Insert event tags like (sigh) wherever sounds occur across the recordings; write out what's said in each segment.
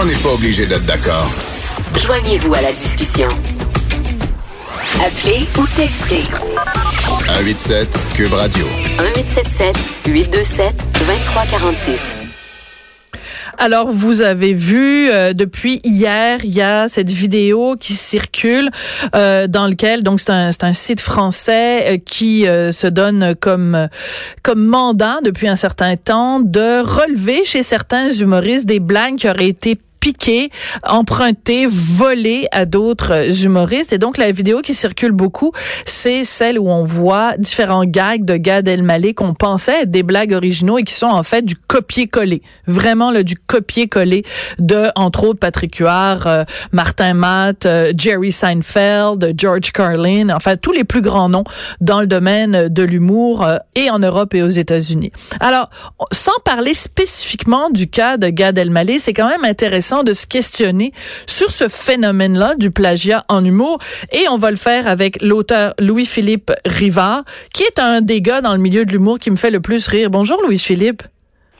On n'est pas obligé d'être d'accord. Joignez-vous à la discussion. Appelez ou textez. 187 Cube Radio. 1877 827 2346. Alors, vous avez vu euh, depuis hier, il y a cette vidéo qui circule euh, dans lequel, donc c'est un, un site français euh, qui se donne comme comme mandat depuis un certain temps de relever chez certains humoristes des blagues qui auraient été piqué, emprunté, volé à d'autres humoristes. Et donc, la vidéo qui circule beaucoup, c'est celle où on voit différents gags de Gad Elmaleh qu'on pensait être des blagues originaux et qui sont en fait du copier-coller. Vraiment, là, du copier-coller de, entre autres, Patrick Huard, euh, Martin Matt, euh, Jerry Seinfeld, George Carlin, enfin, tous les plus grands noms dans le domaine de l'humour euh, et en Europe et aux États-Unis. Alors, sans parler spécifiquement du cas de Gad Elmaleh, c'est quand même intéressant de se questionner sur ce phénomène-là du plagiat en humour. Et on va le faire avec l'auteur Louis-Philippe Rivard, qui est un des gars dans le milieu de l'humour qui me fait le plus rire. Bonjour Louis-Philippe.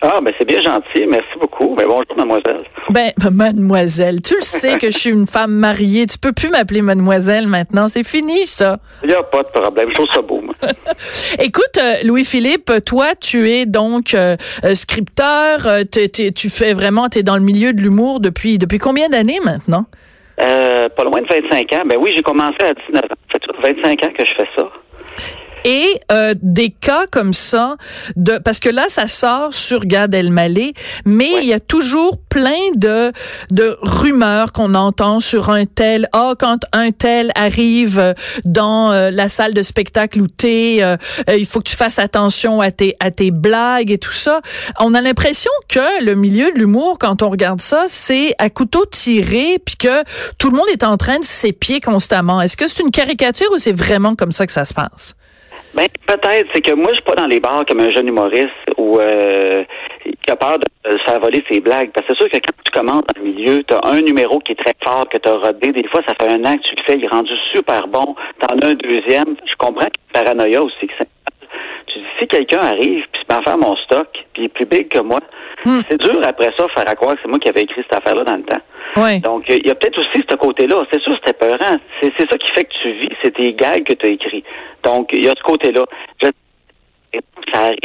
Ah, ben c'est bien gentil. Merci beaucoup. Ben, bonjour, mademoiselle. Ben, (laughs) mademoiselle, tu le sais que je suis une femme mariée. Tu peux plus m'appeler mademoiselle maintenant. C'est fini, ça. Il n'y a pas de problème. Je trouve ça beau, moi. (laughs) Écoute, euh, Louis-Philippe, toi, tu es donc euh, euh, scripteur. tu fais vraiment, tu es dans le milieu de l'humour depuis, depuis combien d'années maintenant? pas loin de 25 ans. Ben oui, j'ai commencé à 19 ans. Ça fait 25 ans que je fais ça et euh, des cas comme ça de parce que là ça sort sur Gad Elmaleh mais il y a toujours plein de de rumeurs qu'on entend sur un tel. Ah oh, quand un tel arrive dans euh, la salle de spectacle où t'es euh, il faut que tu fasses attention à tes à tes blagues et tout ça. On a l'impression que le milieu de l'humour quand on regarde ça c'est à couteau tiré puis que tout le monde est en train de s'épier constamment. Est-ce que c'est une caricature ou c'est vraiment comme ça que ça se passe? Ben, peut-être. C'est que moi, je suis pas dans les bars comme un jeune humoriste ou euh, qui a peur de faire voler ses blagues. Parce que c'est sûr que quand tu commences dans le milieu, tu as un numéro qui est très fort, que tu as rodé. Des fois, ça fait un an que tu le fais, il est rendu super bon. Tu en as un deuxième. Je comprends que paranoïa aussi. Que si quelqu'un arrive puis se met à faire mon stock, puis il est plus big que moi, hmm. c'est dur après ça faire à croire que c'est moi qui avais écrit cette affaire-là dans le temps. Donc, il y a peut-être aussi ce côté-là. C'est sûr, c'était peurant. C'est, c'est ça qui fait que tu vis. C'est tes gags que tu as écrits. Donc, il y a ce côté-là. Je... Ça arrive.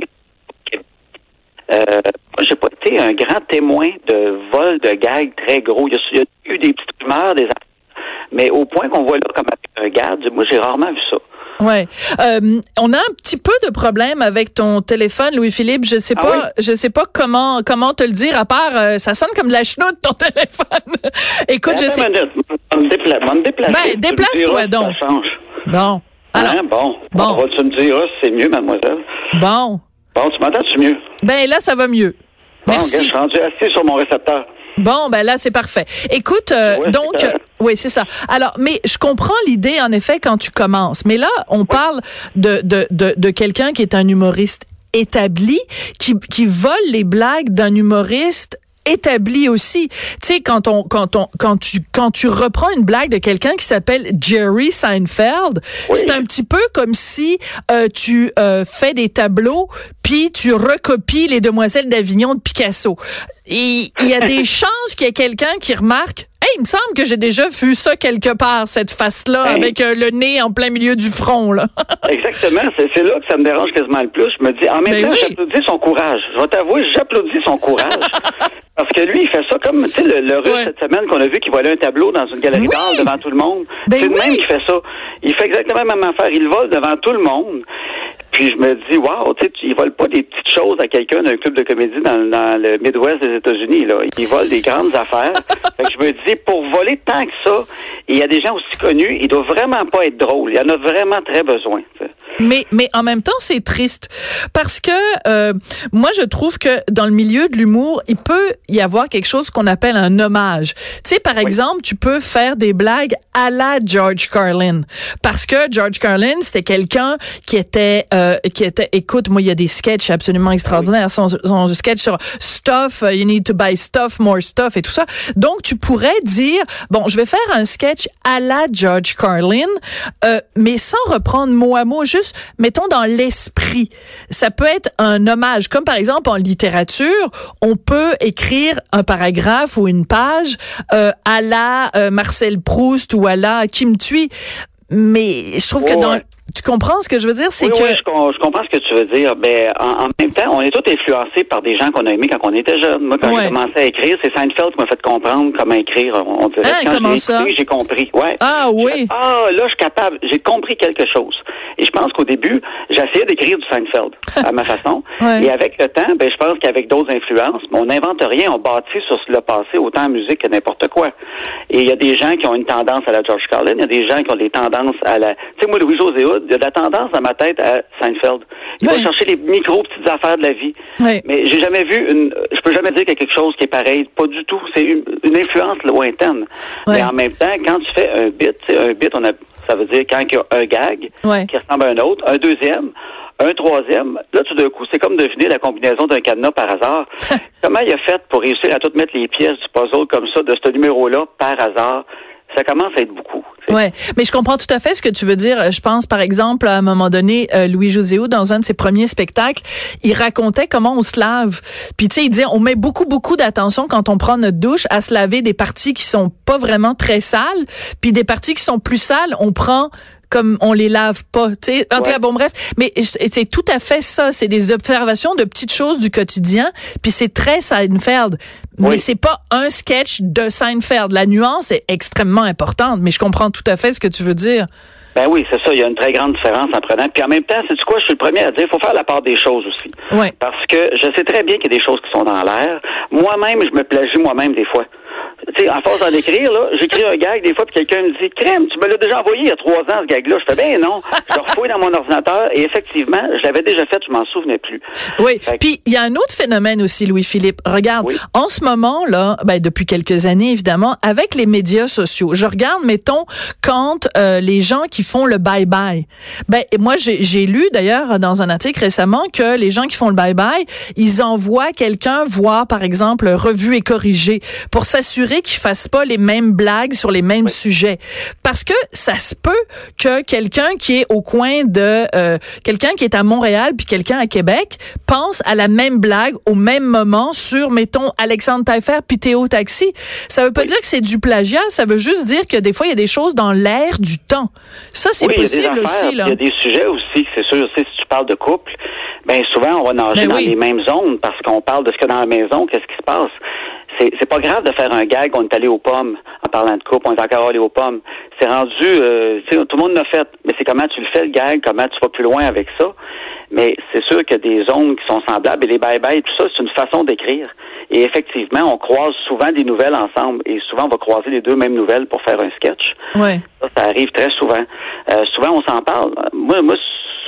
Euh, moi, j'ai pas été un grand témoin de vol de gags très gros. Il y a, eu des petites rumeurs, des mais au point qu'on voit là comme un gag, moi, j'ai rarement vu ça. Ouais. Euh, on a un petit peu de problème avec ton téléphone, Louis-Philippe. Je sais ah pas, je sais pas comment comment te le dire. À part, euh, ça sonne comme de la chenoute ton (laughs) téléphone. Écoute, je sais. Ben, déplace-toi donc. Bon. Alors, hein, bon. Bon. tu me dire c'est mieux, mademoiselle? Bon. Bon, tu m'entends-tu mieux? Ben là, ça va mieux. Bon, Merci. je suis rendu assis sur mon récepteur. Bon, ben là, c'est parfait. Écoute, euh, donc, oui, c'est ça. Alors, mais je comprends l'idée, en effet, quand tu commences. Mais là, on parle de, de, de, de quelqu'un qui est un humoriste établi, qui, qui vole les blagues d'un humoriste établi aussi. Tu sais, quand on, quand on, quand tu, quand tu reprends une blague de quelqu'un qui s'appelle Jerry Seinfeld, c'est un petit peu comme si euh, tu euh, fais des tableaux puis tu recopies les Demoiselles d'Avignon de Picasso. Et il y a des (laughs) chances qu'il y ait quelqu'un qui remarque Hey, il me semble que j'ai déjà vu ça quelque part, cette face-là, avec euh, le nez en plein milieu du front. Là. (laughs) Exactement. C'est là que ça me dérange quasiment le plus. Je me dis, en même ben temps, j'applaudis son courage. Je vais t'avouer, j'applaudis son courage. (laughs) Parce que lui, il fait ça comme, tu sais, le, le russe cette semaine qu'on a vu qui volait un tableau dans une galerie d'art devant tout le monde. Ben c'est le même qui fait ça. Il fait exactement la même affaire. Il vole devant tout le monde. Puis je me dis, wow, tu sais, ils volent pas des petites choses à quelqu'un d'un club de comédie dans, le Midwest des États-Unis, là. Ils volent des grandes affaires. (laughs) fait que je me dis, pour voler tant que ça, il y a des gens aussi connus, il doit vraiment pas être drôle. Il y en a vraiment très besoin. Mais, mais en même temps, c'est triste parce que euh, moi, je trouve que dans le milieu de l'humour, il peut y avoir quelque chose qu'on appelle un hommage. Tu sais, par exemple, tu peux faire des blagues à la George Carlin parce que George Carlin, c'était quelqu'un qui était euh, euh, qui était, écoute, moi, il y a des sketchs absolument extraordinaires. Son, son sketch sur stuff, uh, you need to buy stuff, more stuff et tout ça. Donc, tu pourrais dire, bon, je vais faire un sketch à la George Carlin, euh, mais sans reprendre mot à mot, juste, mettons, dans l'esprit. Ça peut être un hommage, comme par exemple en littérature, on peut écrire un paragraphe ou une page euh, à la euh, Marcel Proust ou à la Kim Thuy. Mais je trouve que Ouais, dans... ouais. Tu comprends ce que je veux dire? C'est Oui, que... oui, je, com- je comprends ce que tu veux dire. Ben, en, en même temps, on est tous influencés par des gens qu'on a aimés quand on était jeunes. Moi, quand Ouais. j'ai commencé à écrire, c'est Seinfeld qui m'a fait comprendre comment écrire. On dirait Hein, quand j'ai j'ai compris. Ouais. Ah oui. fait, ah, là, je suis capable. J'ai compris quelque chose. Et je pense qu'au début, j'essayais d'écrire du Seinfeld à ma façon. (laughs) Ouais. Et avec le temps, ben, je pense qu'avec d'autres influences, on n'invente rien. On bâtit sur le passé autant en musique que n'importe quoi. Et il y a des gens qui ont une tendance à la George Carlin. Il y a des gens qui ont des tendances à la... Tu sais, moi, Louis-José Hood, il y a de la tendance dans ma tête à Seinfeld. Il va chercher les micro petites affaires de la vie. Mais j'ai jamais vu une... Je peux jamais dire qu'il y a quelque chose qui est pareil. Pas du tout. C'est une, une influence lointaine. Mais en même temps, quand tu fais un bit, un bit, on a, ça veut dire quand il y a un gag qui ressemble à un autre, un deuxième, un troisième. Là, tout d'un coup, c'est comme deviner la combinaison d'un cadenas par hasard. (laughs) Comment il a fait pour réussir à tout mettre les pièces du puzzle comme ça, de ce numéro-là, par hasard? Ça commence à être beaucoup. Ouais, mais je comprends tout à fait ce que tu veux dire. Je pense, par exemple, à un moment donné, euh, Louis Joséo, dans un de ses premiers spectacles, il racontait comment on se lave. Puis tu sais, il disait, on met beaucoup, beaucoup d'attention quand on prend notre douche à se laver des parties qui sont pas vraiment très sales, puis des parties qui sont plus sales, on prend comme on les lave pas. En tout cas, bon bref, mais c'est tout à fait ça, c'est des observations de petites choses du quotidien, puis c'est très Seinfeld. Mais Oui. c'est pas un sketch de Seinfeld. La nuance est extrêmement importante, mais je comprends tout à fait ce que tu veux dire. Ben oui, c'est ça. Il y a une très grande différence en prenant. Puis en même temps, c'est quoi? Je suis le premier à dire, il faut faire la part des choses aussi. Ouais. Parce que je sais très bien qu'il y a des choses qui sont dans l'air. Moi-même, je me plagie moi-même des fois. Tu sais, en force d'en écrire, là, j'écris un gag des fois, puis quelqu'un me dit Crème, tu me l'as déjà envoyé il y a trois ans, ce gag-là. Je fais ben non. Je le refouille dans mon ordinateur et effectivement, je l'avais déjà fait, je m'en souvenais plus. Oui. Que- Puis il y a un autre phénomène aussi, Louis-Philippe. Regarde, Oui. en ce moment là, ben depuis quelques années évidemment, avec les médias sociaux, je regarde, mettons, quand euh, les gens qui font le bye bye. Ben moi j'ai lu d'ailleurs dans un article récemment que les gens qui font le bye bye, ils envoient quelqu'un voir par exemple revu et corrigé pour s'assurer qu'ils fassent pas les mêmes blagues sur les mêmes sujets. Parce que ça se peut que quelqu'un qui est au coin de euh, quelqu'un qui est à Montréal puis quelqu'un à Québec pense à la même blague au même moment sur mettons Alexandre Taillefer puis Théo Taxi. Ça veut pas dire que c'est du plagiat, ça veut juste dire que des fois il y a des choses dans l'air du temps. Ça c'est oui, possible affaires, aussi là. Il y a des sujets aussi, c'est sûr. Si tu parles de couple, ben souvent on va nager Ben dans les mêmes zones parce qu'on parle de ce qu'il y a dans la maison, qu'est-ce qui se passe. C'est, c'est pas grave de faire un gag, on est allé aux pommes en parlant de couple, on est encore allé aux pommes. C'est rendu, euh, tu sais, tout le monde l'a fait, mais c'est comment tu le fais le gag, comment tu vas plus loin avec ça. Mais c'est sûr qu'il y a des zones qui sont semblables et les bye-bye, tout ça, c'est une façon d'écrire. Et effectivement, on croise souvent des nouvelles ensemble et souvent on va croiser les deux mêmes nouvelles pour faire un sketch. Ouais. Ça, ça arrive très souvent. Euh, souvent, on s'en parle. Moi, moi,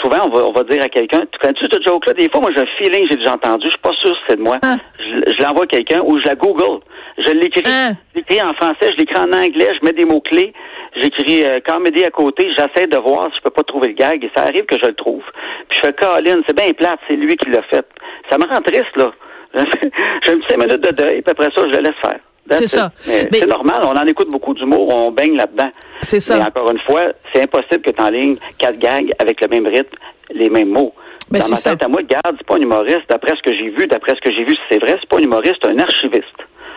souvent, on va, on va dire à quelqu'un, tu connais-tu cette joke-là? Des fois, moi, j'ai un feeling j'ai déjà entendu. Je suis pas sûr si c'est de moi. Ah. Je, je l'envoie à quelqu'un ou je la Google. Je l'écris. Ah. Je l'écris en français, je l'écris en anglais, je mets des mots-clés. J'écris euh, comédie à côté. J'essaie de voir si je peux pas trouver le gag et ça arrive que je le trouve. Puis je fais Colin, c'est bien plate, c'est lui qui l'a fait. Ça me rend triste, là. (laughs) J'ai une petite minute de deuil, puis après ça, je le laisse faire. C'est ça. C'est normal, on en écoute beaucoup d'humour, on baigne là-dedans. C'est ça. Mais encore une fois, c'est impossible que tu en lignes quatre gags avec le même rythme, les mêmes mots. Ben, Dans ma ça. tête à moi, garde, c'est pas un humoriste. D'après ce que j'ai vu, d'après ce que j'ai vu, si c'est vrai, c'est pas un humoriste, c'est un archiviste.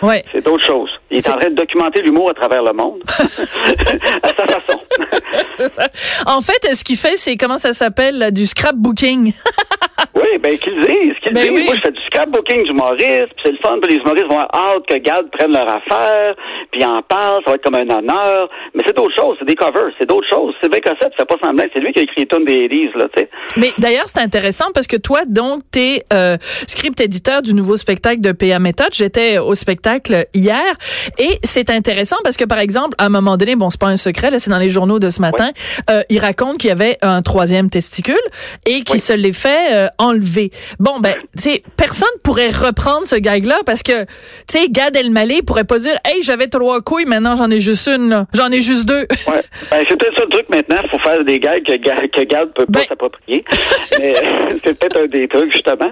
Ouais. C'est d'autres choses. Il est, en train de documenter l'humour à travers le monde. (laughs) (laughs) à sa façon. (laughs) C'est ça. En fait, ce qu'il fait, c'est comment ça s'appelle là, du scrapbooking. (laughs) oui, ben qu'ils disent, qu'ils Ben disent. oui. Moi, je fais du scrapbooking d'humoristes, puis c'est le fun, puis les humoristes vont hâte que Gad prenne leur affaire, puis en parle, ça va être comme un honneur. Mais c'est d'autres choses, c'est des covers, c'est d'autres choses. Sylvain Cossette fait pas semblant, c'est lui qui a écrit une des 10, là, tu sais. Mais d'ailleurs, c'est intéressant parce que toi, donc, t'es euh, script éditeur du nouveau spectacle de PA Méthode. J'étais au spectacle hier et c'est intéressant parce que, par exemple, à un moment donné, bon, c'est pas un secret, là, c'est dans les journaux de ce matin, euh, il raconte qu'il y avait un troisième testicule et qu'il se l'est fait euh, enlever. Bon, ben, tu sais, personne pourrait reprendre ce gag-là parce que, tu sais, Gad Elmaleh pourrait pas dire, hey, j'avais trois couilles, maintenant j'en ai juste une, là. J'en ai juste deux. Ouais. (laughs) Ben, c'est peut-être ça le truc maintenant. Il faut faire des gags que, que Gad peut pas Ben- s'approprier. (laughs) (laughs) C'est peut-être un des trucs, justement.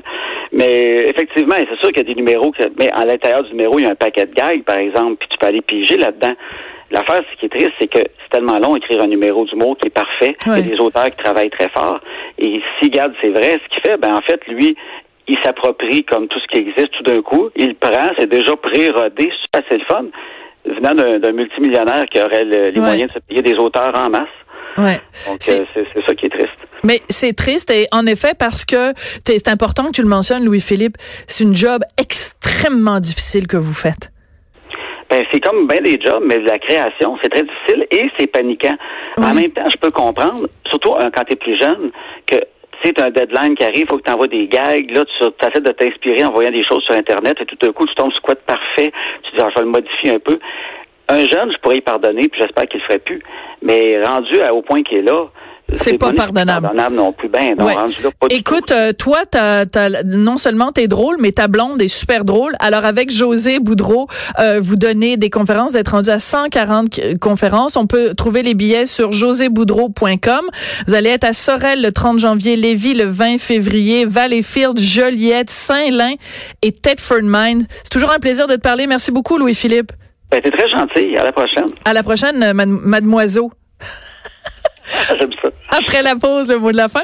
Mais effectivement, c'est sûr qu'il y a des numéros. Que, mais à l'intérieur du numéro, il y a un paquet de gags, par exemple, puis tu peux aller piger là-dedans. L'affaire, ce qui est triste, c'est que c'est tellement long écrire un numéro d'humour qui est parfait. Il y a des auteurs qui travaillent très fort. Et si Gad, c'est vrai, ce qu'il fait, ben en fait, lui, il s'approprie comme tout ce qui existe tout d'un coup. Il prend, c'est déjà pré-rodé, c'est assez le fun. Venant d'un multimillionnaire qui aurait le- les moyens de se payer des auteurs en masse. Ouais. Donc, C'est- euh, c'est ça qui est triste. Mais c'est triste et en effet parce que c'est important que tu le mentionnes, Louis-Philippe, c'est une job extrêmement difficile que vous faites. Ben, c'est comme bien des jobs, mais la création, c'est très difficile et c'est paniquant. En même temps, je peux comprendre, surtout euh, quand tu es plus jeune, que c'est un deadline qui arrive, il faut que tu envoies des gags, là, tu essaies de t'inspirer en voyant des choses sur Internet et tout d'un coup, tu tombes sur quoi de parfait, tu dis, ah, je vais le modifier un peu. Un jeune, je pourrais y pardonner, puis j'espère qu'il le ferait plus. Mais rendu à- au point qu'il est là, C'est pas pardonnable. pardonnable non plus. Ben, non, Ouais. rendu là, pas Écoute, euh, toi, t'as, t'as- non seulement t'es drôle, mais ta blonde est super drôle. Alors avec José Boudreau, euh, vous donnez des conférences, vous êtes rendu à 140 k- conférences. On peut trouver les billets sur joséboudreau.com. Vous allez être à Sorel le 30 janvier, Lévis le 20 février, Valleyfield, Joliette, Saint-Lin et Thetford Mines. C'est toujours un plaisir de te parler. Merci beaucoup, Louis-Philippe. Ben, t'es très gentil. À la prochaine. À la prochaine, euh, mad- mademoiselle. Après la pause, le mot de la fin.